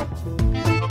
Thank you.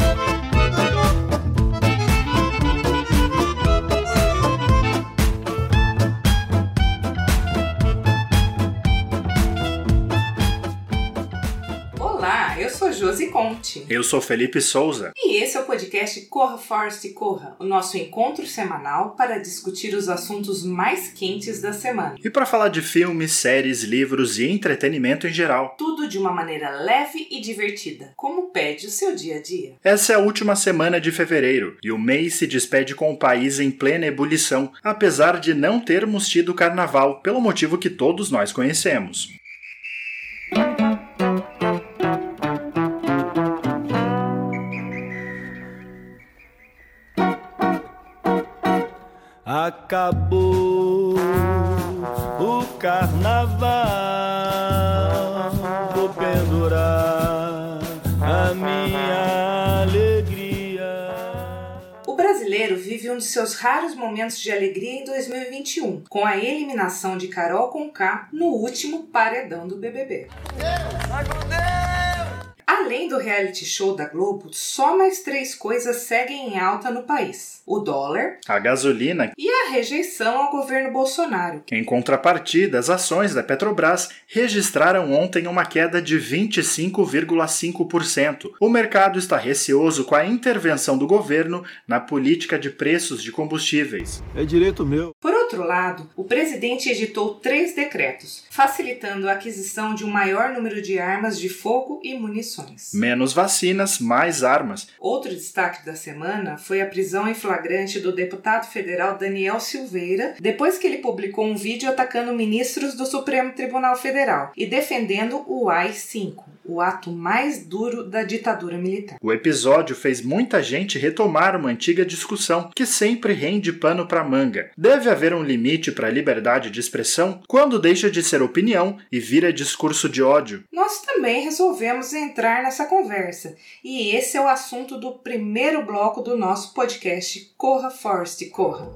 Conte. Eu sou Felipe Souza. E esse é o podcast Corra Force Corra, o nosso encontro semanal para discutir os assuntos mais quentes da semana. E para falar de filmes, séries, livros e entretenimento em geral. Tudo de uma maneira leve e divertida, como pede o seu dia a dia. Essa é a última semana de fevereiro e o mês se despede com o país em plena ebulição, apesar de não termos tido carnaval, pelo motivo que todos nós conhecemos. Acabou o carnaval, vou pendurar a minha alegria. O brasileiro vive um de seus raros momentos de alegria em 2021, com a eliminação de Carol Conká no último paredão do BBB. Deus, Além do reality show da Globo, só mais três coisas seguem em alta no país: o dólar, a gasolina e a rejeição ao governo Bolsonaro. Em contrapartida, as ações da Petrobras registraram ontem uma queda de 25,5%. O mercado está receoso com a intervenção do governo na política de preços de combustíveis. É direito meu. Por outro lado, o presidente editou três decretos, facilitando a aquisição de um maior número de armas de fogo e munições. Menos vacinas, mais armas. Outro destaque da semana foi a prisão em flagrante do deputado federal Daniel Silveira, depois que ele publicou um vídeo atacando ministros do Supremo Tribunal Federal e defendendo o AI-5 o ato mais duro da ditadura militar. O episódio fez muita gente retomar uma antiga discussão que sempre rende pano para manga. Deve haver um limite para a liberdade de expressão quando deixa de ser opinião e vira discurso de ódio. Nós também resolvemos entrar nessa conversa, e esse é o assunto do primeiro bloco do nosso podcast Corra Forest Corra.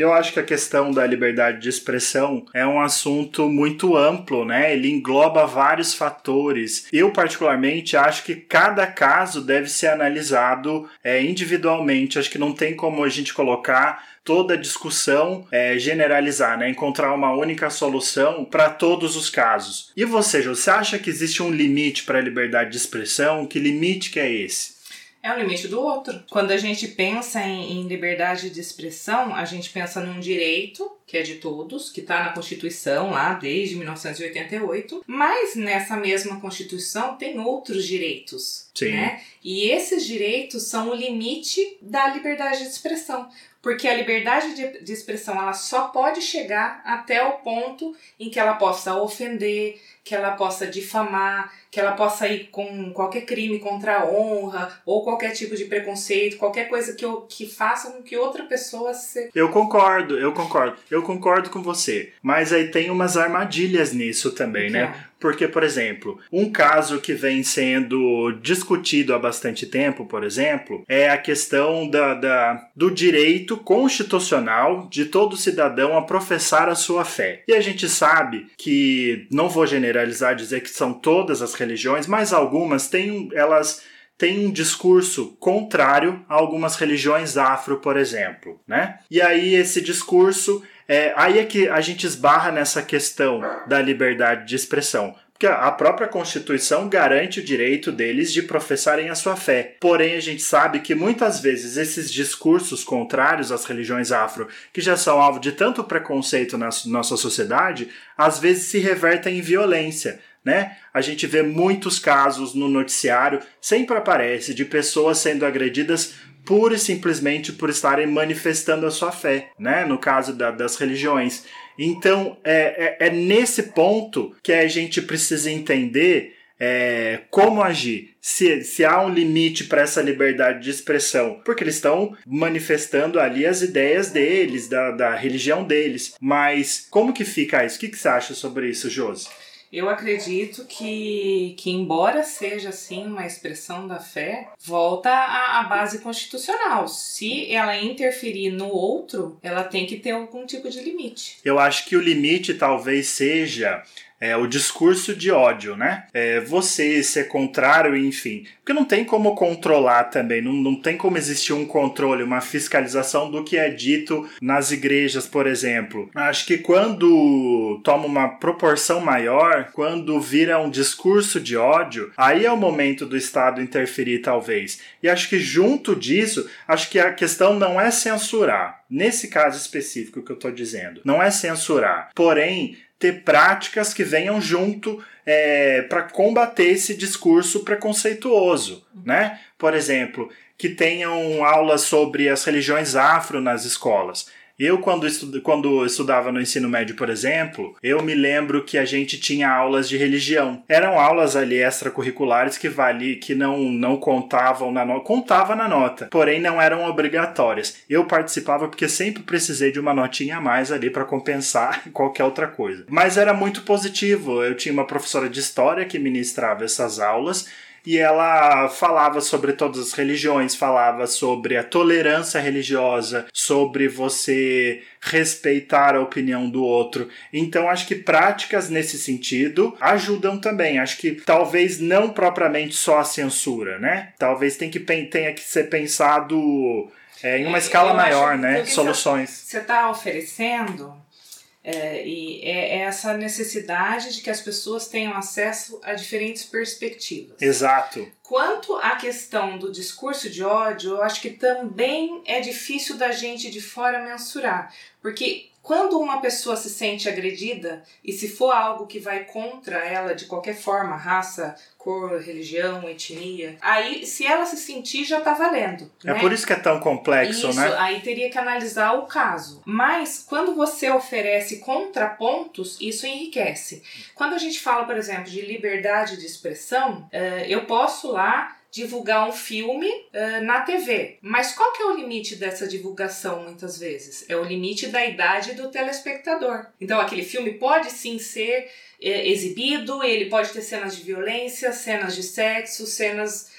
Eu acho que a questão da liberdade de expressão é um assunto muito amplo, né? Ele engloba vários fatores. Eu, particularmente, acho que cada caso deve ser analisado é, individualmente. Acho que não tem como a gente colocar toda a discussão é, generalizar, né? encontrar uma única solução para todos os casos. E você, você acha que existe um limite para a liberdade de expressão? Que limite que é esse? É o limite do outro. Quando a gente pensa em, em, liberdade de expressão, a gente pensa num direito, que é de todos, que está na Constituição lá desde 1988, mas nessa mesma Constituição tem outros direitos. Sim. Né? E esses direitos são o limite da liberdade de expressão. Porque a liberdade de, de expressão ela só pode chegar até o ponto em que ela possa ofender, que ela possa difamar, que ela possa ir com qualquer crime contra a honra ou qualquer tipo de preconceito, qualquer coisa que, eu, que faça com que outra pessoa se. Eu concordo, eu concordo. Eu concordo com você. Mas aí tem umas armadilhas nisso também, né? É. Porque, por exemplo, um caso que vem sendo discutido há bastante tempo, por exemplo, é a questão da, da, do direito constitucional de todo cidadão a professar a sua fé. E a gente sabe que, não vou generalizar, dizer que são todas as religiões, mas algumas têm, elas têm um discurso contrário a algumas religiões afro, por exemplo, né? E aí esse discurso é, aí é que a gente esbarra nessa questão da liberdade de expressão. Porque a própria Constituição garante o direito deles de professarem a sua fé. Porém, a gente sabe que muitas vezes esses discursos contrários às religiões afro, que já são alvo de tanto preconceito na nossa sociedade, às vezes se revertem em violência. Né? A gente vê muitos casos no noticiário, sempre aparece, de pessoas sendo agredidas pura e simplesmente por estarem manifestando a sua fé, né? No caso da, das religiões. Então, é, é, é, nesse ponto que a gente precisa entender é, como agir, se, se há um limite para essa liberdade de expressão, porque eles estão manifestando ali as ideias deles, da, da religião deles. Mas como que fica isso? O que, que você acha sobre isso, Josi? Eu acredito que, que, embora seja assim uma expressão da fé, volta à, à, base constitucional. Se ela interferir no outro, ela tem que ter algum tipo de limite. Eu acho que o limite talvez seja é o discurso de ódio, né? É você ser contrário, enfim. Porque não tem como controlar também, não, não tem como existir um controle, uma fiscalização do que é dito nas igrejas, por exemplo. Acho que quando toma uma proporção maior, quando vira um discurso de ódio, aí é o momento do Estado interferir, talvez. E acho que junto disso, acho que a questão não é censurar. Nesse caso específico que eu estou dizendo, não é censurar. Porém, ter práticas que venham junto é, para combater esse discurso preconceituoso, né? Por exemplo, que tenham aulas sobre as religiões afro nas escolas. Eu, quando, estu quando estudava no ensino médio, por exemplo, eu me lembro que a gente tinha aulas de religião. Eram aulas ali extracurriculares que vali, que não, não contavam na nota. Contava na nota, porém não eram obrigatórias. Eu participava porque sempre precisei de uma notinha a mais ali para compensar qualquer outra coisa. Mas era muito positivo. Eu tinha uma professora de história que ministrava essas aulas e ela falava sobre todas as religiões, falava sobre a tolerância religiosa, sobre você respeitar a opinião do outro. Então acho que práticas nesse sentido ajudam também. Acho que talvez não propriamente só a censura, né? Talvez tem que, tenha que ser pensado é, em uma é, escala maior, né? Soluções. Você está oferecendo é, e é essa necessidade de que as pessoas tenham acesso a diferentes perspectivas. Exato. Quanto à questão do discurso de ódio, eu acho que também é difícil da gente de fora mensurar, porque quando uma pessoa se sente agredida e se for algo que vai contra ela de qualquer forma, raça, cor, religião, etnia, aí se ela se sentir já tá valendo. É né? por isso que é tão complexo, isso, né? Aí teria que analisar o caso. Mas quando você oferece contrapontos, isso enriquece. Quando a gente fala, por exemplo, de liberdade de expressão, uh, eu posso lá divulgar um filme uh, na TV. Mas qual que é o limite dessa divulgação muitas vezes? É o limite da idade do telespectador. Então aquele filme pode sim ser é, exibido, ele pode ter cenas de violência, cenas de sexo, cenas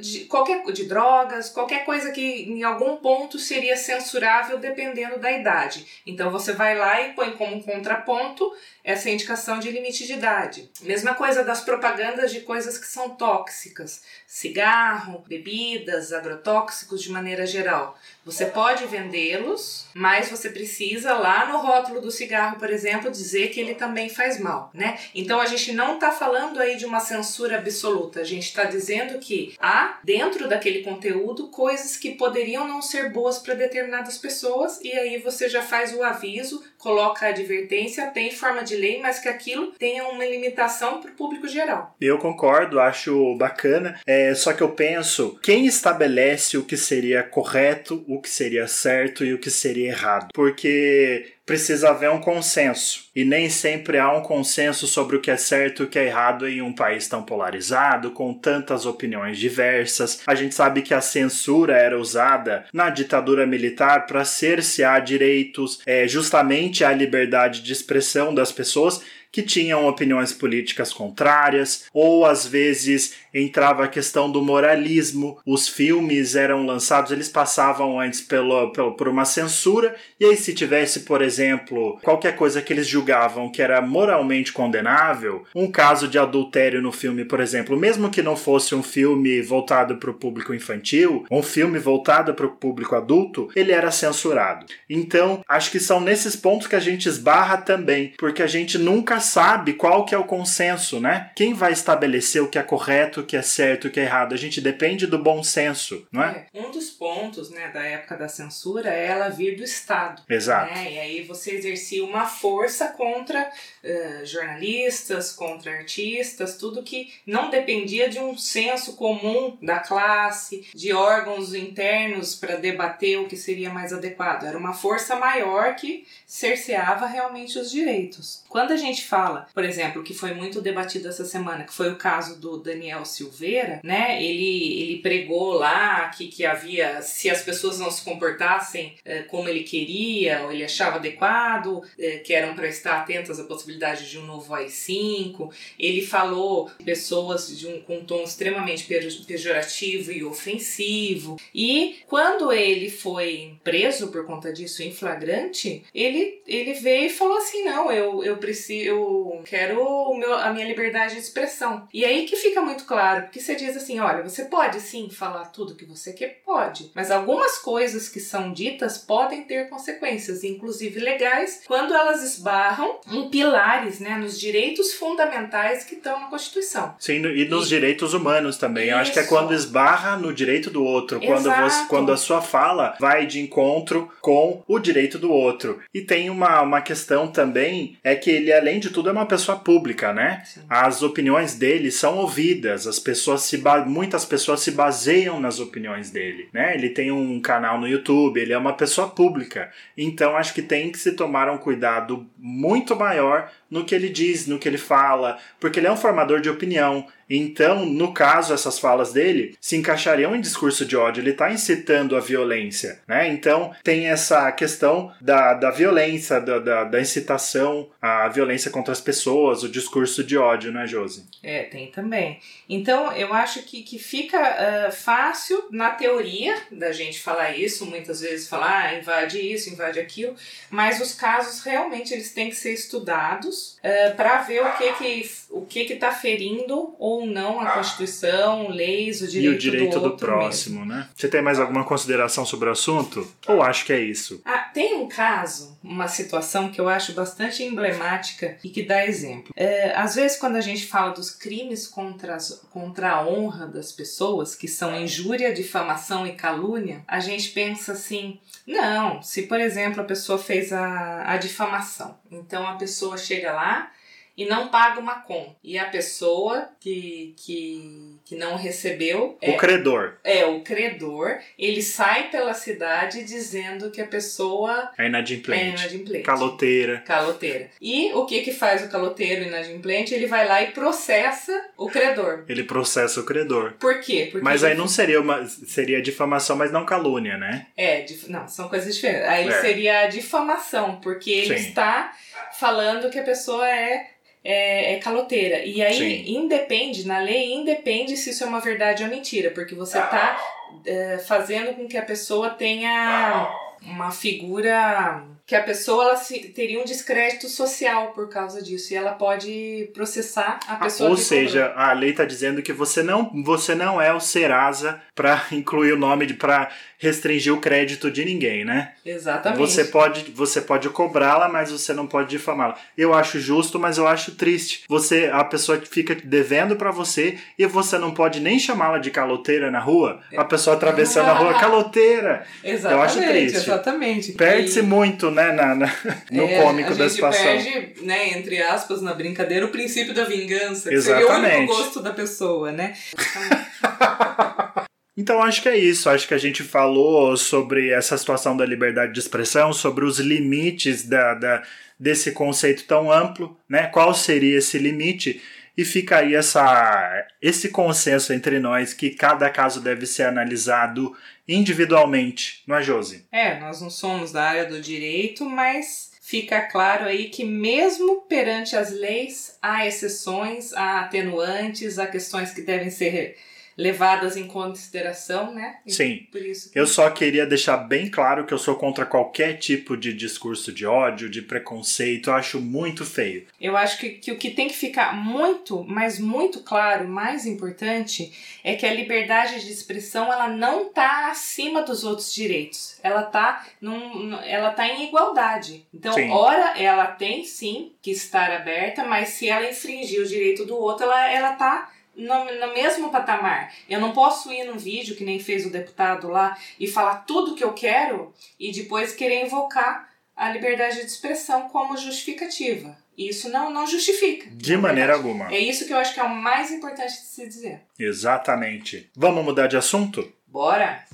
de qualquer de drogas, qualquer coisa que em algum ponto seria censurável dependendo da idade. Então você vai lá e põe como contraponto essa indicação de limite de idade. Mesma coisa das propagandas de coisas que são tóxicas, cigarro, bebidas, agrotóxicos de maneira geral. Você pode vendê-los, mas você precisa lá no rótulo do cigarro, por exemplo, dizer que ele também faz mal, né? Então a gente não está falando aí de uma censura absoluta, a gente está dizendo que há dentro daquele conteúdo coisas que poderiam não ser boas para determinadas pessoas e aí você já faz o aviso, coloca a advertência, tem forma de lei, mas que aquilo tenha uma limitação para o público geral. Eu concordo, acho bacana. É, só que eu penso, quem estabelece o que seria correto, o que seria certo e o que seria errado? Porque precisa haver um consenso. E nem sempre há um consenso sobre o que é certo e o que é errado em um país tão polarizado, com tantas opiniões diversas. A gente sabe que a censura era usada na ditadura militar para cercear direitos, é, justamente a liberdade de expressão das pessoas que tinham opiniões políticas contrárias, ou às vezes entrava a questão do moralismo. Os filmes eram lançados, eles passavam antes pelo, pelo, por uma censura, e aí, se tivesse, por exemplo, qualquer coisa que eles julgavam que era moralmente condenável, um caso de adultério no filme, por exemplo, mesmo que não fosse um filme voltado para o público infantil, um filme voltado para o público adulto, ele era censurado. Então, acho que são nesses pontos que a gente esbarra também, porque a gente nunca sabe qual que é o consenso, né? Quem vai estabelecer o que é correto, o que é certo, o que é errado? A gente depende do bom senso, não é? é um dos pontos, né, da época da censura é ela vir do Estado. Exato. Né? E aí você exercia uma força contra uh, jornalistas, contra artistas, tudo que não dependia de um senso comum da classe, de órgãos internos para debater o que seria mais adequado. Era uma força maior que cerceava realmente os direitos. Quando a gente fala, por exemplo, que foi muito debatido essa semana, que foi o caso do Daniel Silveira, né? Ele, ele pregou lá que, que havia, se as pessoas não se comportassem eh, como ele queria, ou ele achava adequado, eh, que eram para estar atentas à possibilidade de um novo AI-5. Ele falou pessoas de um, com um tom extremamente pejorativo e ofensivo. E quando ele foi preso por conta disso em flagrante, ele, ele veio e falou assim: não, eu, eu preciso, eu quero, meu, a minha liberdade de expressão. E aí que fica muito claro, porque você diz assim, olha, você pode sim falar tudo que você quer, pode, mas algumas coisas que são ditas podem ter consequências, inclusive legais, quando elas esbarram em pilares, né, nos direitos fundamentais que estão na Constituição. Sim, e nos e... direitos humanos também. Eu acho que é quando esbarra no direito do outro, quando, você, quando a sua fala vai de encontro com o direito do outro. E tem uma, uma questão também, é que ele, além de tudo, é uma pessoa pública, né? Sim. As opiniões dele são ouvidas, as pessoas se muitas pessoas se baseiam nas opiniões dele, né? Ele tem um canal no YouTube, ele é uma pessoa pública. Então acho que tem que se tomar um cuidado muito maior no que ele diz, no que ele fala, porque ele é um formador de opinião. Então, no caso, essas falas dele se encaixariam em discurso de ódio, ele está incitando a violência, né? Então, tem essa questão da, da violência, da, da, da incitação à violência contra as pessoas, o discurso de ódio, né, Josi? É, tem também. Então, eu acho que, que fica uh, fácil, na teoria, da gente falar isso, muitas vezes falar, ah, invade isso, invade aquilo, mas os casos realmente eles têm que ser estudados uh, para ver o que que o que está ferindo ou não a Constituição, leis, o direito, e o direito do, do próximo, mesmo. né? Você tem mais alguma consideração sobre o assunto? Ou acho que é isso? Ah, tem um caso, uma situação que eu acho bastante emblemática e que dá exemplo. É, às vezes, quando a gente fala dos crimes contra, as, contra a honra das pessoas, que são injúria, difamação e calúnia, a gente pensa assim: não, se por exemplo a pessoa fez a, a difamação, então a pessoa chega lá e não paga uma conta. E a pessoa que, que, que não recebeu. O é, credor. É, o credor. Ele sai pela cidade dizendo que a pessoa. É inadimplente. É inadimplente. Caloteira. Caloteira. E o que que faz o caloteiro inadimplente? Ele vai lá e processa o credor. Ele processa o credor. Por quê? Porque mas aí não seria uma. Seria difamação, mas não calúnia, né? É, dif... não, são coisas diferentes. Aí é. seria a difamação, porque ele Sim. está falando que a pessoa é é, é caloteira. E aí Sim. independe, na lei independe se isso é uma verdade ou mentira, porque você está é, fazendo com que a pessoa tenha uma figura que a pessoa ela se, teria um descrédito social por causa disso e ela pode processar a pessoa. Ou seja, cobrou. a lei está dizendo que você não, você não é o Serasa para incluir o nome de para restringir o crédito de ninguém, né? Exatamente. Você pode, você pode cobrá-la, mas você não pode difamá-la. Eu acho justo, mas eu acho triste. Você, a pessoa que fica devendo para você e você não pode nem chamá-la de caloteira na rua. A pessoa atravessando a rua, caloteira. Exatamente. Eu acho triste. Exatamente. Perde-se e... muito, né, na, na no é, cômico da situação. Perde, né, entre aspas, na brincadeira, o princípio da vingança. Que Exatamente. seria o único gosto da pessoa, né? Então acho que é isso. Acho que a gente falou sobre essa situação da liberdade de expressão, sobre os limites da, da, desse conceito tão amplo, né? Qual seria esse limite? E fica aí essa, esse consenso entre nós que cada caso deve ser analisado individualmente, não é, Josi? É, nós não somos da área do direito, mas fica claro aí que mesmo perante as leis há exceções, há atenuantes, há questões que devem ser levadas em consideração, né? E Sim. Por isso que... Eu só queria deixar bem claro que eu sou contra qualquer tipo de discurso de ódio, de preconceito. Eu acho muito feio. Eu acho que, que o que tem que ficar muito, mas muito claro, mais importante, é que a liberdade de expressão ela não está acima dos outros direitos. Ela está num, ela tá em igualdade. Então, sim. ora ela tem sim que estar aberta, mas se ela infringir o direito do outro, ela ela tá no, no mesmo patamar. Eu não posso ir num vídeo, que nem fez o deputado lá, e falar tudo que eu quero e depois querer invocar a liberdade de expressão como justificativa. Isso não, não justifica. De maneira alguma. É isso que eu acho que é o mais importante de se dizer. Exatamente. Vamos mudar de assunto? Bora!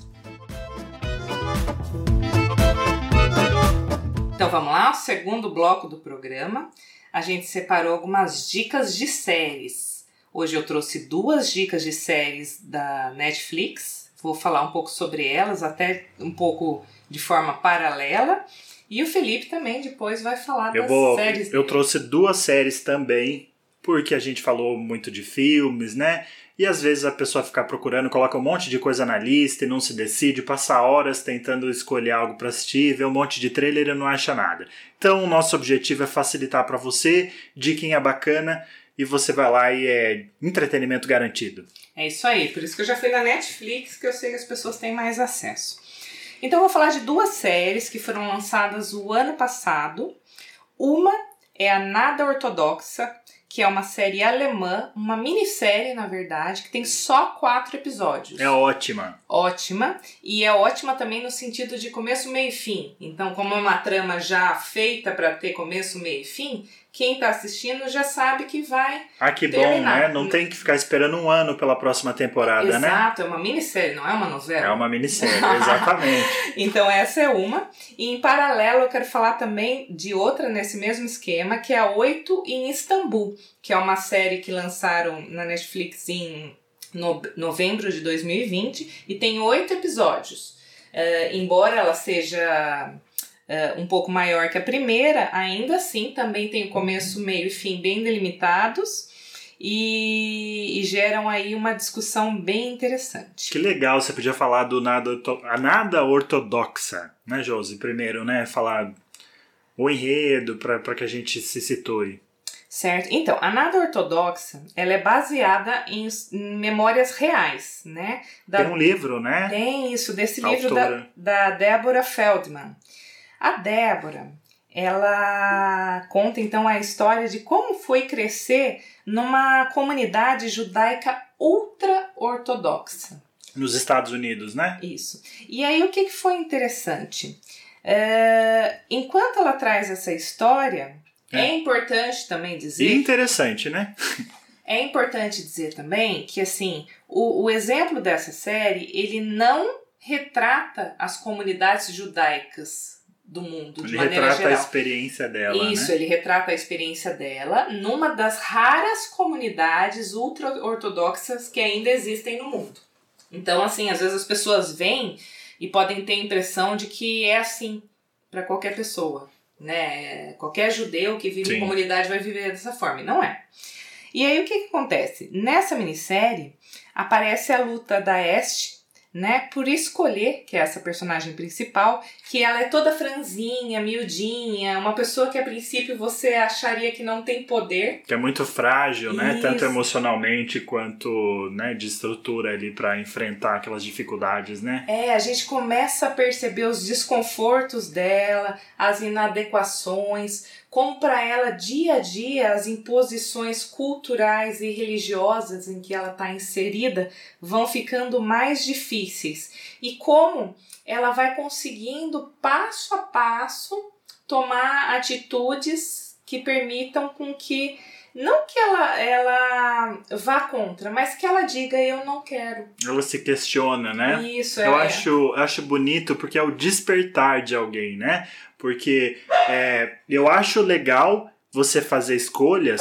Então vamos lá, segundo bloco do programa. A gente separou algumas dicas de séries. Hoje eu trouxe duas dicas de séries da Netflix. Vou falar um pouco sobre elas, até um pouco de forma paralela. E o Felipe também depois vai falar eu das vou, séries. Eu trouxe duas séries também porque a gente falou muito de filmes, né? E às vezes a pessoa fica procurando, coloca um monte de coisa na lista e não se decide, passa horas tentando escolher algo para assistir, vê um monte de trailer e não acha nada. Então, o nosso objetivo é facilitar para você, diquinha bacana, e você vai lá e é entretenimento garantido. É isso aí, por isso que eu já fui na Netflix, que eu sei que as pessoas têm mais acesso. Então, eu vou falar de duas séries que foram lançadas o ano passado. Uma é a Nada Ortodoxa, que é uma série alemã, uma minissérie, na verdade, que tem só quatro episódios. É ótima. Ótima. E é ótima também no sentido de começo, meio e fim. Então, como é uma trama já feita para ter começo, meio e fim, quem está assistindo já sabe que vai. Ah, que terminar. bom, né? Não tem que ficar esperando um ano pela próxima temporada, Exato, né? Exato, é uma minissérie, não é uma novela. É uma minissérie, exatamente. então, essa é uma. E em paralelo, eu quero falar também de outra nesse mesmo esquema, que é a Oito em Istambul, que é uma série que lançaram na Netflix em no, novembro de 2020 e tem oito episódios. Uh, embora ela seja uh, um pouco maior que a primeira, ainda assim também tem começo, meio e fim bem delimitados. E, e, geram aí uma discussão bem interessante. Que legal, você podia falar do nada, a nada ortodoxa, né, Josi? Primeiro, né, falar o enredo para que a gente se situe. Certo. Então, a nada ortodoxa, ela é baseada em, em memórias reais, né? Da, tem um livro, né? Tem isso, desse livro da, da Débora Feldman. A Débora, ela conta então a história de como foi crescer numa comunidade judaica ultra-ortodoxa. Nos Estados Unidos, né? Isso. E aí o que, foi interessante? É, enquanto ela traz essa história, é. é importante também dizer. E interessante, né? é importante dizer também que assim o, o exemplo dessa série ele não retrata as comunidades judaicas do mundo. Ele retrata geral. a experiência dela. Isso, né? ele retrata a experiência dela numa das raras comunidades ultra-ortodoxas que ainda existem no mundo. Então, assim, às vezes as pessoas vêm e podem ter a impressão de que é assim para qualquer pessoa. Né? Qualquer judeu que vive Sim. em comunidade vai viver dessa forma. E não é. E aí o que, que acontece? Nessa minissérie aparece a luta da Este né, por escolher, que é essa personagem principal, que ela é toda franzinha, miudinha, uma pessoa que a princípio você acharia que não tem poder. Que é muito frágil, né, tanto emocionalmente quanto, né, de estrutura ali para enfrentar aquelas dificuldades, né? É, a gente começa a perceber os desconfortos dela, as inadequações, como para ela dia a dia as imposições culturais e religiosas em que ela está inserida vão ficando mais difíceis e como ela vai conseguindo passo a passo tomar atitudes que permitam com que não que ela, ela vá contra, mas que ela diga eu não quero. Ela se questiona, né? Isso, é. Eu acho, acho bonito porque é o despertar de alguém, né? Porque é, eu acho legal você fazer escolhas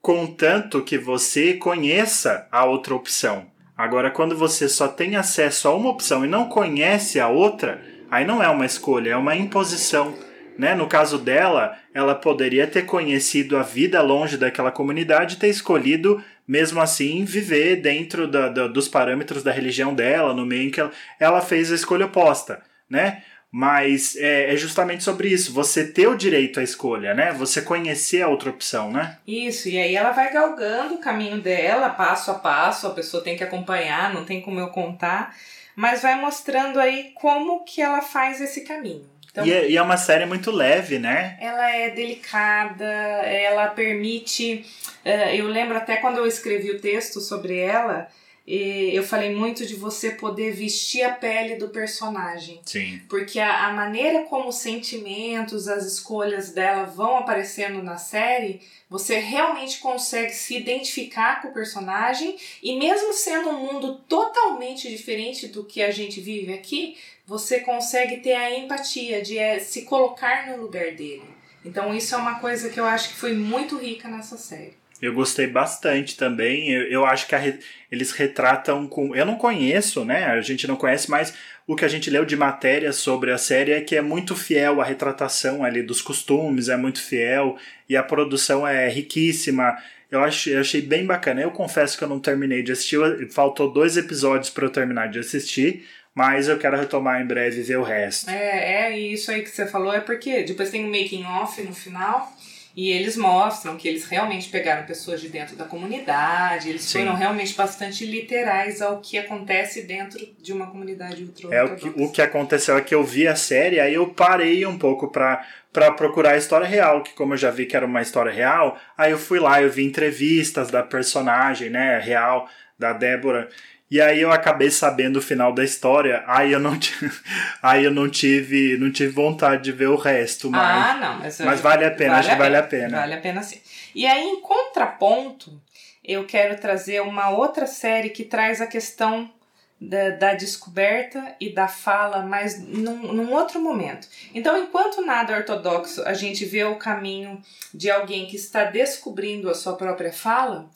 contanto que você conheça a outra opção. Agora, quando você só tem acesso a uma opção e não conhece a outra, aí não é uma escolha, é uma imposição. Né? No caso dela, ela poderia ter conhecido a vida longe daquela comunidade e ter escolhido, mesmo assim, viver dentro da, da, dos parâmetros da religião dela, no meio em que ela, ela fez a escolha oposta. Né? Mas é, é, justamente sobre isso, você ter o direito à escolha, né? Você conhecer a outra opção, né? Isso, e aí ela vai galgando o caminho dela, passo a passo, a pessoa tem que acompanhar, não tem como eu contar, mas vai mostrando aí como que ela faz esse caminho. Então, e, é, e é uma série muito leve, né? Ela é delicada, ela permite. Uh, eu lembro até quando eu escrevi o texto sobre ela, eu falei muito de você poder vestir a pele do personagem. Sim. Porque a, a, maneira como os sentimentos, as escolhas dela vão aparecendo na série, você realmente consegue se identificar com o personagem e mesmo sendo um mundo totalmente diferente do que a gente vive aqui, você consegue ter a empatia de é, se colocar no lugar dele. Então isso é uma coisa que eu acho que foi muito rica nessa série. Eu gostei bastante também. Eu, eu acho que re, eles retratam com. Eu não conheço, né? A gente não conhece, mas o que a gente leu de matéria sobre a série é que é muito fiel à retratação ali dos costumes, é muito fiel e a produção é riquíssima. Eu achei, eu achei bem bacana. Eu confesso que eu não terminei de assistir, faltou dois episódios para eu terminar de assistir, mas eu quero retomar em breve e ver o resto. É, é, e isso aí que você falou é porque depois tem um making off no final e eles mostram que eles realmente pegaram pessoas de dentro da comunidade, eles Sim. foram realmente bastante literais ao que acontece dentro de uma comunidade ultra É o que, o que aconteceu é que eu vi a série, aí eu parei um pouco pra, pra procurar a história real, que como eu já vi que era uma história real, aí eu fui lá, eu vi entrevistas da personagem, né, real, da Débora, e aí eu acabei sabendo o final da história, aí eu não, aí eu não tive não tive vontade de ver o resto, mas, Ah, não, mas, mas vale a pena, acho que vale a pena. Vale a pena sim. E aí, em contraponto, eu quero trazer uma outra série que traz a questão da, da descoberta e da fala, mas num, num outro momento. Então, enquanto nada ortodoxo, a gente vê o caminho de alguém que está descobrindo a sua própria fala.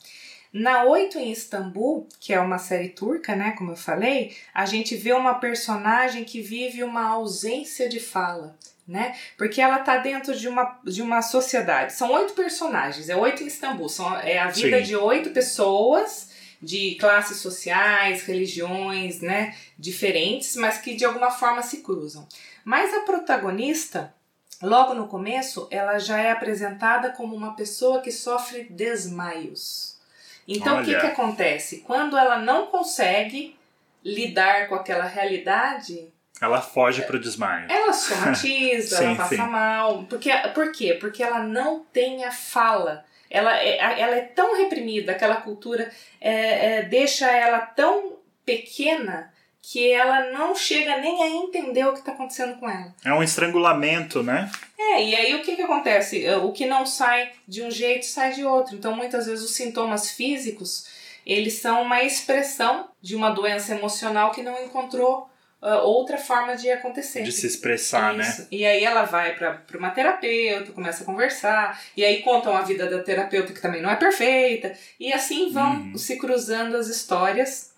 Na Oito em Istambul, que é uma série turca, né, como eu falei, a gente vê uma personagem que vive uma ausência de fala, né? Porque ela tá dentro de uma, de uma sociedade. São oito personagens, é oito em Istambul, são, é a vida Sim. de oito pessoas de classes sociais, religiões, né, diferentes, mas que de alguma forma se cruzam. Mas a protagonista, logo no começo, ela já é apresentada como uma pessoa que sofre desmaios. Então, o que, que acontece? Quando ela não consegue lidar com aquela realidade, Ela foge pro desmaio. ela somatiza, Sim, ela passa sim. mal. Porque, por quê? Porque ela não tem a fala. Ela é, ela é tão reprimida, aquela cultura é, é, deixa ela tão pequena que ela não chega nem a entender o que está acontecendo com ela. É um estrangulamento, né? É, e aí o que, que acontece? É, O que não sai de um jeito sai de outro. Então, muitas vezes, os sintomas físicos eles são uma expressão de uma doença emocional que não encontrou ah, outra forma de acontecer. De se expressar, né? Isso. E aí ela vai para uma terapeuta, começa a conversar, e aí contam a vida da terapeuta que também não é perfeita, e assim vão Uhum. se cruzando as histórias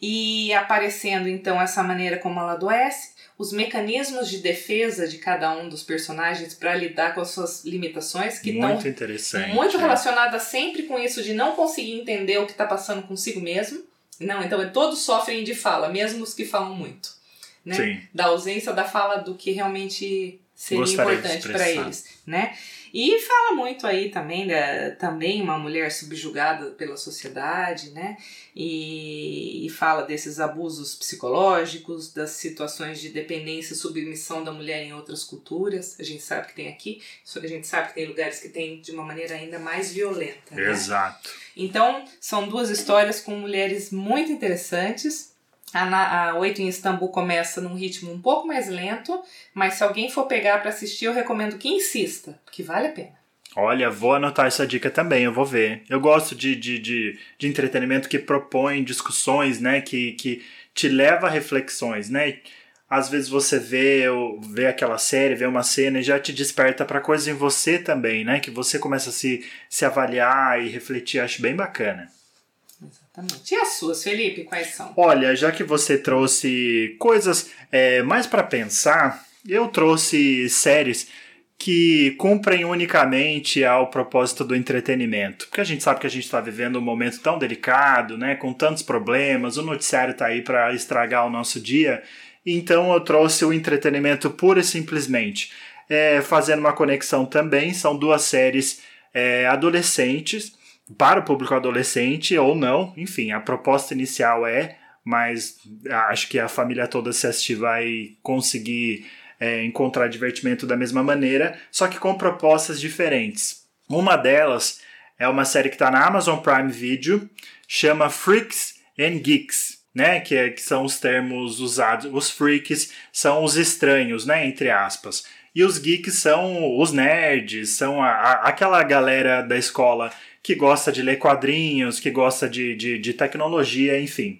e aparecendo então essa maneira como ela adoece, os mecanismos de defesa de cada um dos personagens para lidar com as suas limitações que estão Muito interessante. muito é. relacionada sempre com isso de não conseguir entender o que está passando consigo mesmo. Não, então todos sofrem de fala, mesmo os que falam muito. Né? Sim. Da ausência da fala do que realmente seria Gostaria importante para eles, né? E fala muito aí também da também uma mulher subjugada pela sociedade, né? E, e fala desses abusos psicológicos, das situações de dependência e submissão da mulher em outras culturas. A gente sabe que tem aqui, só que a gente sabe que tem lugares que tem de uma maneira ainda mais violenta. né? Exato. Então, são duas histórias com mulheres muito interessantes. A, a Oito em Istambul começa num ritmo um pouco mais lento, mas se alguém for pegar para assistir, eu recomendo que insista, porque vale a pena. Olha, vou anotar essa dica também, eu vou ver. Eu gosto de, de, de, de entretenimento que propõe discussões, né? Que, que te leva a reflexões, né? Às vezes você vê, vê aquela série, vê uma cena e já te desperta para coisas em você também, né? Que você começa a se, se avaliar e refletir, acho bem bacana. Exatamente. E as suas, Felipe, quais são? Olha, já que você trouxe coisas é, mais para pensar, eu trouxe séries que cumprem unicamente ao propósito do entretenimento. Porque a gente sabe que a gente está vivendo um momento tão delicado, né, com tantos problemas, o noticiário está aí para estragar o nosso dia. Então eu trouxe o entretenimento pura e simplesmente. É, fazendo uma conexão também, são duas séries é, adolescentes, para o público adolescente ou não, enfim, a proposta inicial é, mas acho que a família toda se assistir vai conseguir é, encontrar divertimento da mesma maneira, só que com propostas diferentes. Uma delas é uma série que está na Amazon Prime Video, chama Freaks and Geeks, né? Que, é- que são os termos usados. Os freaks são os estranhos, né? Entre aspas. E os geeks são os nerds, são a, a- aquela galera da escola que gosta de ler quadrinhos, que gosta de, de, de tecnologia, enfim.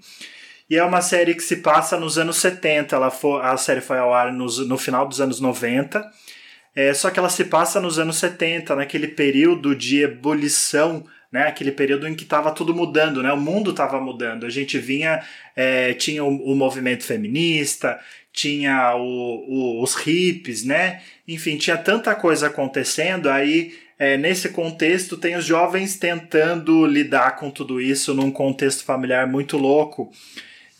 E é uma série que se passa nos anos 70. Ela foi, a série foi ao ar nos, no final dos anos 90. É, só que ela se passa nos anos 70, naquele período de ebulição, né? Aquele período em que estava tudo mudando, né? O mundo estava mudando. A gente vinha, é, tinha o, o movimento feminista, tinha o, o- os hippies, né? Enfim, tinha tanta coisa acontecendo. Aí é, nesse contexto, tem os jovens tentando lidar com tudo isso num contexto familiar muito louco.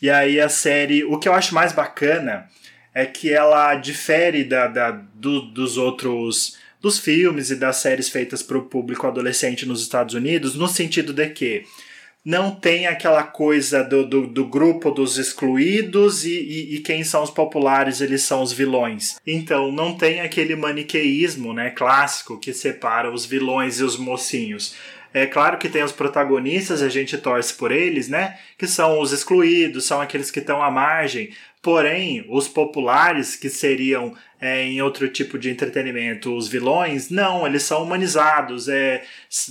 E aí a série, o que eu acho mais bacana é que ela difere da, da do, dos outros dos filmes e das séries feitas para o público adolescente nos Estados Unidos, no sentido de que não tem aquela coisa do, do, do grupo dos excluídos e, e, e, quem são os populares, eles são os vilões. Então não tem aquele maniqueísmo né, clássico que separa os vilões e os mocinhos. É claro que tem os protagonistas, a gente torce por eles, né? Que são os excluídos, são aqueles que estão à margem. Porém, os populares, que seriam é, em outro tipo de entretenimento os vilões, não, eles são humanizados. É,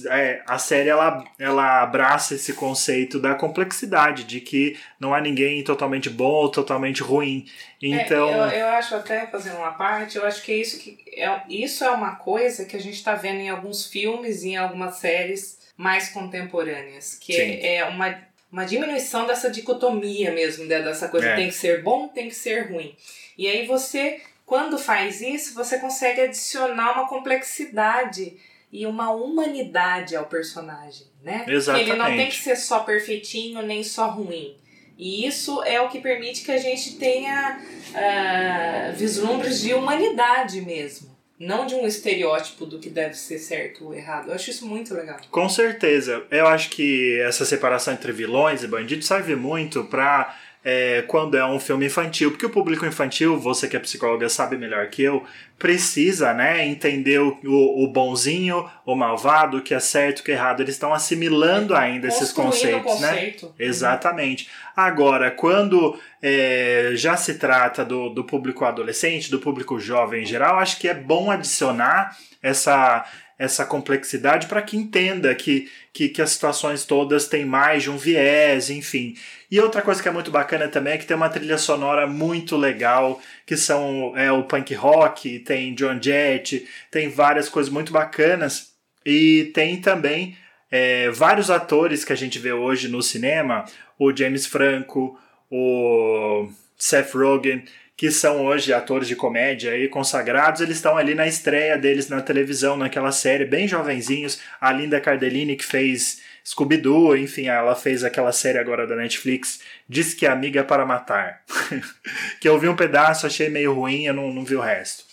é, a série ela, ela abraça esse conceito da complexidade, de que não há ninguém totalmente bom ou totalmente ruim. Então. É, eu, eu acho até fazendo uma parte, eu acho que isso, que é, isso é uma coisa que a gente está vendo em alguns filmes e em algumas séries mais contemporâneas, que é, é uma uma diminuição dessa dicotomia mesmo, né? dessa coisa é. tem que ser bom, tem que ser ruim. E aí você quando faz isso, você consegue adicionar uma complexidade e uma humanidade ao personagem, né? Exatamente. Ele não tem que ser só perfeitinho nem só ruim. E isso é o que permite que a gente tenha uh, vislumbres de humanidade mesmo. Não de um estereótipo do que deve ser certo ou errado. Eu acho isso muito legal. Com certeza. Eu acho que essa separação entre vilões e bandidos serve muito para é, quando é um filme infantil, porque o público infantil, você que é psicóloga sabe melhor que eu, precisa né, entender o, o, bonzinho, o malvado, o que é certo, o que é errado. Eles estão assimilando é, ainda esses conceitos, né? conceito. né? Exatamente. Agora, quando é, já se trata do, do público adolescente, do público jovem em geral, acho que é bom adicionar essa essa complexidade para que entenda que, que, que, as situações todas têm mais de um viés, enfim. E outra coisa que é muito bacana também é que tem uma trilha sonora muito legal, que são é, o punk rock, tem John Jett, tem várias coisas muito bacanas. E tem também é, vários atores que a gente vê hoje no cinema, o James Franco, o Seth Rogen, que são hoje atores de comédia e consagrados, eles estão ali na estreia deles na televisão, naquela série, bem jovenzinhos. A Linda Cardellini, que fez Scooby-Doo, enfim, ela fez aquela série agora da Netflix, Diz que é Amiga para Matar. que eu vi um pedaço, achei meio ruim, eu não, não vi o resto.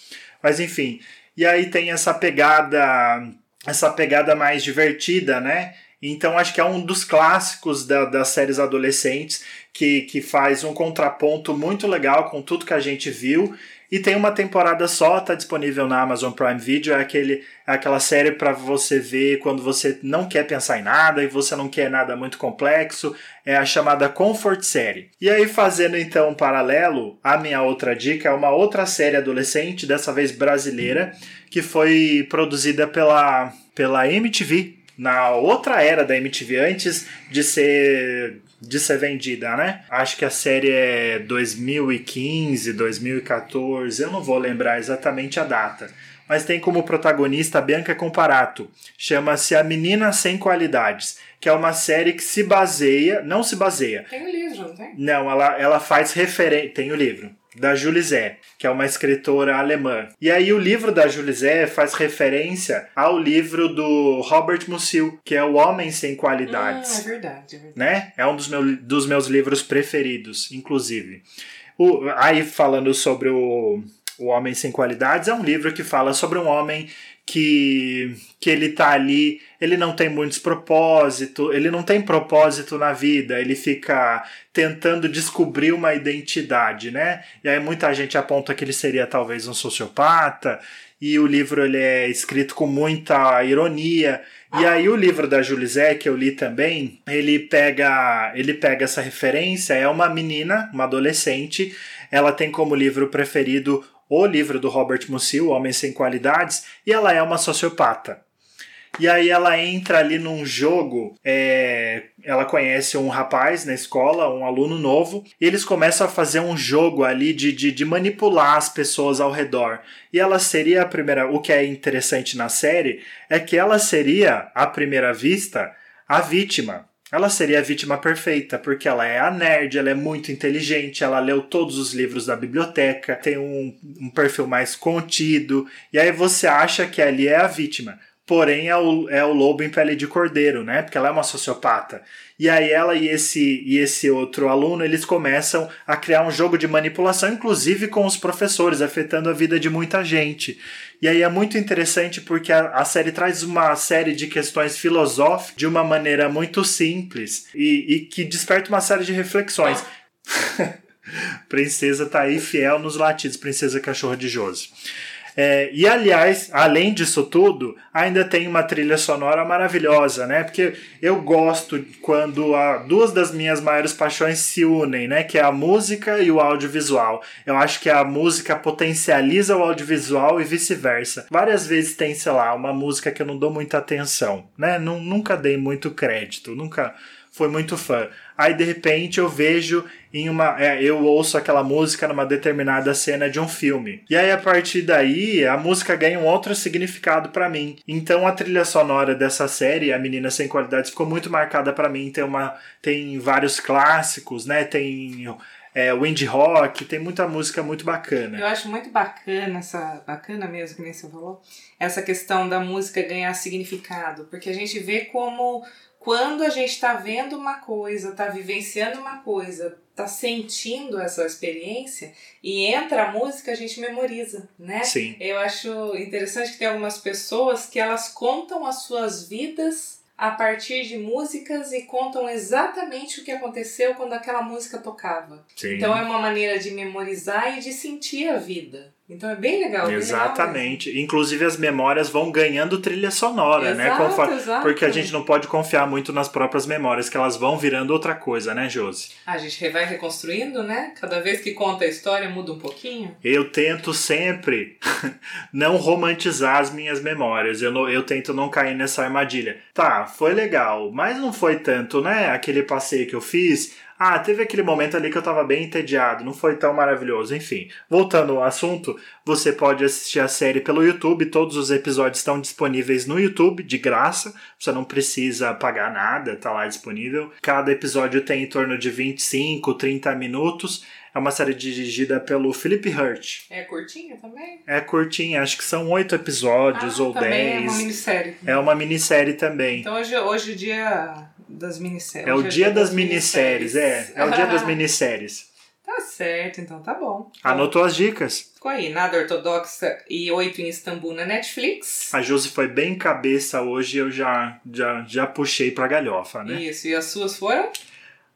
Mas enfim, e aí tem essa pegada, essa pegada mais divertida, né? Então acho que é um dos clássicos da, das séries adolescentes que, que faz um contraponto muito legal com tudo que a gente viu. E tem uma temporada só, tá disponível na Amazon Prime Video, é, aquele, é aquela série para você ver quando você não quer pensar em nada e você não quer nada muito complexo, é a chamada Comfort Série. E aí, fazendo então um paralelo, a minha outra dica é uma outra série adolescente, dessa vez brasileira, que foi produzida pela, pela MTV, na outra era da MTV, antes de ser de ser vendida, né? Acho que a série é 2015, 2014, eu não vou lembrar exatamente a data. Mas tem como protagonista a Bianca Comparato. Chama-se A Menina Sem Qualidades, que é uma série que se baseia, não se baseia. Tem o livro, não tem? Não, ela, ela faz referência, tem o livro da Julie Zé, que é uma escritora alemã. E aí o livro da Julie Zé faz referência ao livro do Robert Musil, que é O Homem Sem Qualidades. Ah, é verdade, é verdade. Né? É um dos, meu, dos meus livros preferidos, inclusive. O, aí falando sobre o, o Homem Sem Qualidades, é um livro que fala sobre um homem que, que ele tá ali, ele não tem muitos propósitos, ele não tem propósito na vida, ele fica tentando descobrir uma identidade, né? E aí muita gente aponta que ele seria talvez um sociopata, e o livro ele é escrito com muita ironia. E aí o livro da Julie Zé, que eu li também, ele pega, ele pega essa referência, é uma menina, uma adolescente, ela tem como livro preferido o livro do Robert Musil, Homem Sem Qualidades, e ela é uma sociopata. E aí ela entra ali num jogo, é, ela conhece um rapaz na escola, um aluno novo, e eles começam a fazer um jogo ali de, de, de, manipular as pessoas ao redor. E ela seria a primeira. O que é interessante na série é que ela seria, à primeira vista, a vítima ela seria a vítima perfeita, porque ela é a nerd, ela é muito inteligente, ela leu todos os livros da biblioteca, tem um, um perfil mais contido, e aí você acha que ali é a vítima. Porém é o, é o lobo em pele de cordeiro, né? Porque ela é uma sociopata. E aí ela e esse, e esse outro aluno, eles começam a criar um jogo de manipulação, inclusive com os professores, afetando a vida de muita gente. E aí é muito interessante porque a, a série traz uma série de questões filosóficas de uma maneira muito simples e, e que desperta uma série de reflexões. Princesa tá aí fiel nos latidos, Princesa Cachorro de Josi. É, e aliás, além disso tudo, ainda tem uma trilha sonora maravilhosa, né? Porque eu gosto quando a, duas das minhas maiores paixões se unem, né? Que é a música e o audiovisual. Eu acho que a música potencializa o audiovisual e vice-versa. Várias vezes tem, sei lá, uma música que eu não dou muita atenção, né? Nunca dei muito crédito, nunca fui muito fã aí de repente eu vejo em uma. É, eu ouço aquela música numa determinada cena de um filme. E aí, a partir daí, a música ganha um outro significado para mim. Então a trilha sonora dessa série, A Menina Sem Qualidades, ficou muito marcada para mim. Tem, uma, tem vários clássicos, né? Tem. É, Wind Rock, tem muita música muito bacana. Eu acho muito bacana essa. Bacana mesmo, que nem você falou. Essa questão da música ganhar significado. Porque a gente vê como quando a gente está vendo uma coisa, está vivenciando uma coisa, está sentindo essa experiência e entra a música, a gente memoriza, né? Sim. Eu acho interessante que tem algumas pessoas que elas contam as suas vidas a partir de músicas e contam exatamente o que aconteceu quando aquela música tocava. Sim. Então é uma maneira de memorizar e de sentir a vida. Então é bem legal. Exatamente. Legal Inclusive as memórias vão ganhando trilha sonora, né? exato, né? Conforme... Exato. Porque a gente não pode confiar muito nas próprias memórias, que elas vão virando outra coisa, né, Josi? A gente vai reconstruindo, né? Cada vez que conta a história muda um pouquinho. Eu tento sempre não romantizar as minhas memórias. Eu, não, eu tento não cair nessa armadilha. Tá, foi legal, mas não foi tanto, né? Aquele passeio que eu fiz ah, teve aquele momento ali que eu tava bem entediado, não foi tão maravilhoso. Enfim, voltando ao assunto, você pode assistir a série pelo YouTube, todos os episódios estão disponíveis no YouTube, de graça, você não precisa pagar nada, tá lá disponível. Cada episódio tem em torno de 25, 30 minutos. É uma série dirigida pelo Philip Hurt. É curtinha também? É curtinha, acho que são oito episódios ah, ou dez. É uma minissérie. É uma minissérie também. Então hoje, hoje o dia das minisséries. É o dia das minisséries, é. É o dia das minisséries. Tá certo, então tá bom. Anotou as dicas? Ficou aí, Nada Ortodoxa e Oito em Istambul na Netflix. A Josi foi bem cabeça hoje, eu já, já, já puxei pra galhofa, né? Isso, e as suas foram?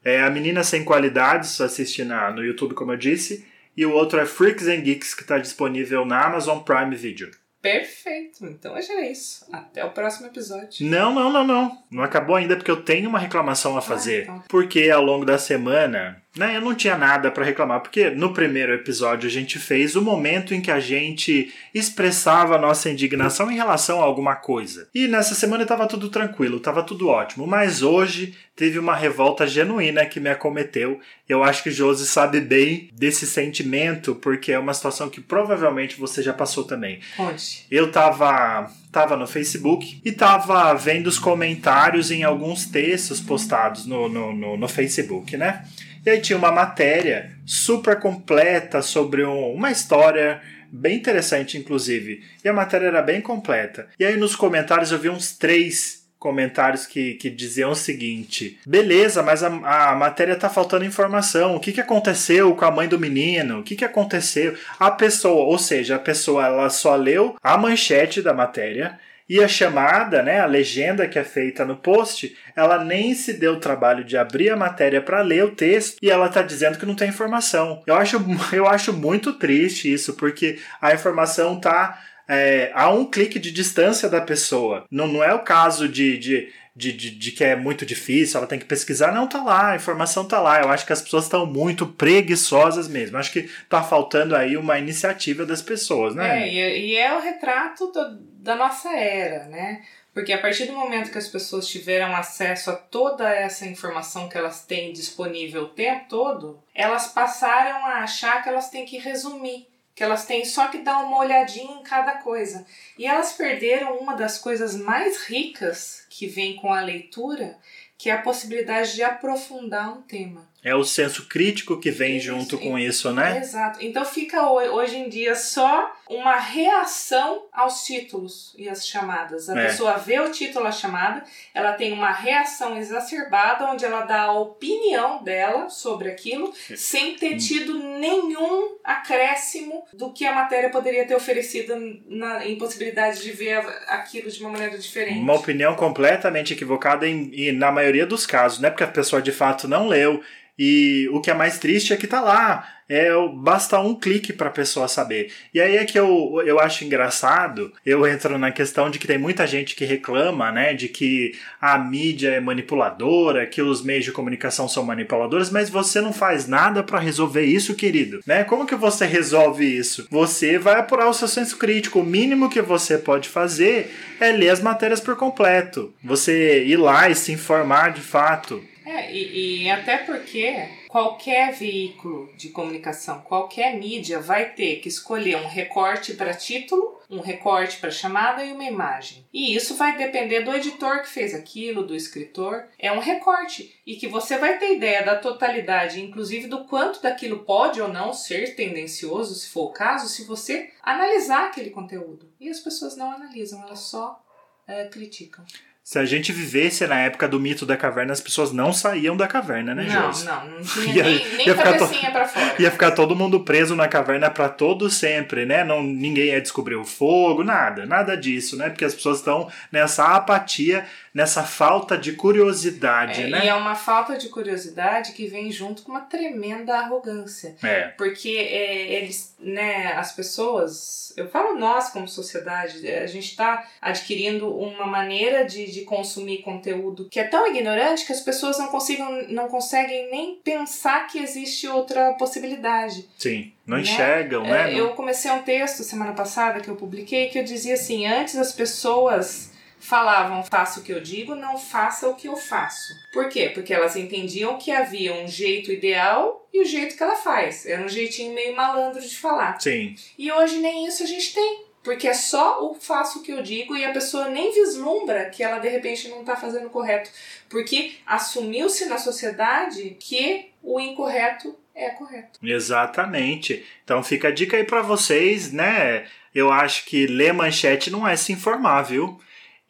É A Menina Sem Qualidades, assiste na, no YouTube, como eu disse. E o outro é Freaks and Geeks, que está disponível na Amazon Prime Video. Perfeito. Então hoje é isso. Até o próximo episódio. Não, não, não, não. Não acabou ainda porque eu tenho uma reclamação a fazer. Ah, então. Porque ao longo da semana, né, eu não tinha nada para reclamar, porque no primeiro episódio a gente fez o momento em que a gente expressava a nossa indignação em relação a alguma coisa. E nessa semana estava tudo tranquilo, estava tudo ótimo, mas hoje teve uma revolta genuína que me acometeu. Eu acho que Josi sabe bem desse sentimento, porque é uma situação que provavelmente você já passou também. Onde? Eu tava tava no Facebook e tava vendo os comentários em alguns textos postados no, no, no, no Facebook, né? E aí tinha uma matéria super completa sobre um, uma história bem interessante, inclusive. E a matéria era bem completa. E aí nos comentários eu vi uns três comentários que, que diziam o seguinte: beleza, mas a, a matéria tá faltando informação. O que, que aconteceu com a mãe do menino? O que, que aconteceu? A pessoa, ou seja, a pessoa ela só leu a manchete da matéria e a chamada, né, a legenda que é feita no post, ela nem se deu o trabalho de abrir a matéria para ler o texto e ela está dizendo que não tem informação. Eu acho, eu acho muito triste isso, porque a informação está é, a um clique de distância da pessoa. Não, não é o caso de, de de, de, de, que é muito difícil, ela tem que pesquisar. Não, tá lá, a informação tá lá. Eu acho que as pessoas estão muito preguiçosas mesmo. Acho que tá faltando aí uma iniciativa das pessoas, né? É, e, e é o retrato do, da nossa era, né? Porque a partir do momento que as pessoas tiveram acesso a toda essa informação que elas têm disponível o tempo todo, elas passaram a achar que elas têm que resumir que elas têm só que dar uma olhadinha em cada coisa. E elas perderam uma das coisas mais ricas que vem com a leitura, que é a possibilidade de aprofundar um tema. É o senso crítico que vem Isso, junto com isso, né? Exato. Então fica ho- hoje em dia só uma reação aos títulos e às chamadas. A É. pessoa vê o título, a chamada, ela tem uma reação exacerbada onde ela dá a opinião dela sobre aquilo, sem ter tido nenhum acréscimo do que a matéria poderia ter oferecido na impossibilidade de ver aquilo de uma maneira diferente. Uma opinião completamente equivocada em- e na maioria dos casos, né? Porque a pessoa de fato não leu. E o que é mais triste é que tá lá. É, basta um clique para a pessoa saber. E aí é que eu, eu acho engraçado, eu entro na questão de que tem muita gente que reclama, né, de que a mídia é manipuladora, que os meios de comunicação são manipuladores, mas você não faz nada para resolver isso, querido, né? Como que você resolve isso? Você vai apurar o seu senso crítico. O mínimo que você pode fazer é ler as matérias por completo. Você ir lá e se informar de fato. É, e, e até porque qualquer veículo de comunicação, qualquer mídia vai ter que escolher um recorte para título, um recorte para chamada e uma imagem. E isso vai depender do editor que fez aquilo, do escritor. É um recorte e que você vai ter ideia da totalidade, inclusive do quanto daquilo pode ou não ser tendencioso, se for o caso, se você analisar aquele conteúdo. E as pessoas não analisam, elas só eh, criticam. Se a gente vivesse na época do mito da caverna, as pessoas não saíam da caverna, né, não, Josi? não, não tinha Ia- nem, nem ia ficar cabecinha pra fora. Ia ficar todo mundo preso na caverna para todo sempre, né? Não, ninguém ia descobrir o fogo, nada, nada disso, né? Porque as pessoas estão nessa apatia, nessa falta de curiosidade, É, né? E é uma falta de curiosidade que vem junto com uma tremenda arrogância. É, Porque é, eles, né, as pessoas, eu falo nós como sociedade, é, a gente está adquirindo uma maneira de, de consumir conteúdo que é tão ignorante que as pessoas não, consigam, não conseguem nem pensar que existe outra possibilidade. sim. Não Né? enxergam, É, né? eu comecei um texto semana passada que eu publiquei que eu dizia assim: antes as pessoas falavam faça o que eu digo, não faça o que eu faço. Por quê? Porque elas entendiam que havia um jeito ideal e o jeito que ela faz. Era um jeitinho meio malandro de falar. Sim, E hoje nem isso a gente tem. Porque é só o faço o que eu digo e a pessoa nem vislumbra que ela de repente não está fazendo correto. Porque assumiu-se na sociedade que o incorreto é correto. exatamente. Então fica a dica aí para vocês, né? Eu acho que ler manchete não é se informar, viu?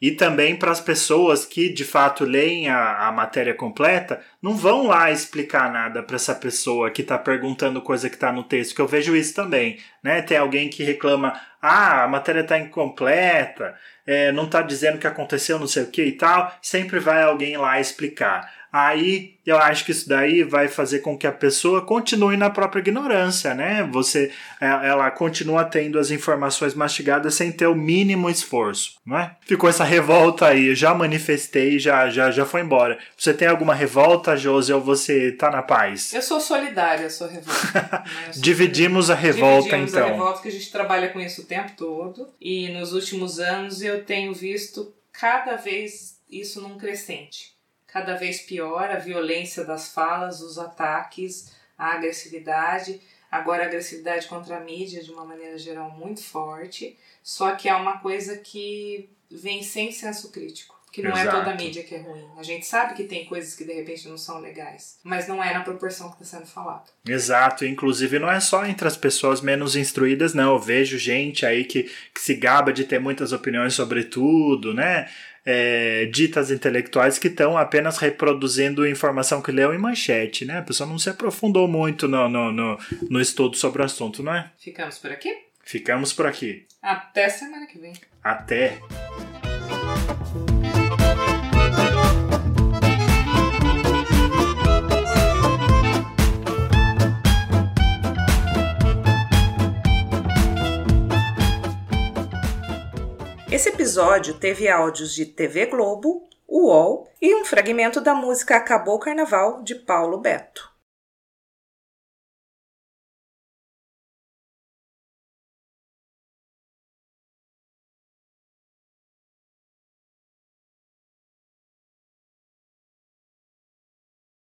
E também para as pessoas que de fato leem a, a matéria completa, não vão lá explicar nada para essa pessoa que está perguntando coisa que está no texto, que eu vejo isso também. Né? Tem alguém que reclama: ah, a matéria está incompleta, é, não está dizendo o que aconteceu, não sei o que e tal. Sempre vai alguém lá explicar. Aí eu acho que isso daí vai fazer com que a pessoa continue na própria ignorância, né? Você, é, ela continua tendo as informações mastigadas sem ter o mínimo esforço, não é? Ficou essa revolta aí, já manifestei, já, já, já foi embora. Você tem alguma revolta, Josi, ou você tá na paz? Eu sou solidária à sua revolta. né? Sou Dividimos a revolta, Dividimos então. a revolta, que a gente trabalha com isso o tempo todo. E nos últimos anos eu tenho visto cada vez isso num crescente. Cada vez pior a violência das falas, os ataques, a agressividade. Agora a agressividade contra a mídia de uma maneira geral muito forte. Só que é uma coisa que vem sem senso crítico. Que não é Exato. toda a mídia que é ruim. A gente sabe que tem coisas que de repente não são legais. Mas não é na proporção que está sendo falado. Exato, inclusive não é só entre as pessoas menos instruídas, não. Eu vejo gente aí que, que se gaba de ter muitas opiniões sobre tudo, né? É, ditas intelectuais que estão apenas reproduzindo informação que leu em manchete, né? A pessoa não se aprofundou muito no, no, no, no estudo sobre o assunto, não é? Ficamos por aqui? Ficamos por aqui. Até semana que vem. Até! Esse episódio teve áudios de TV Globo, UOL e um fragmento da música Acabou o Carnaval de Paulo Beto.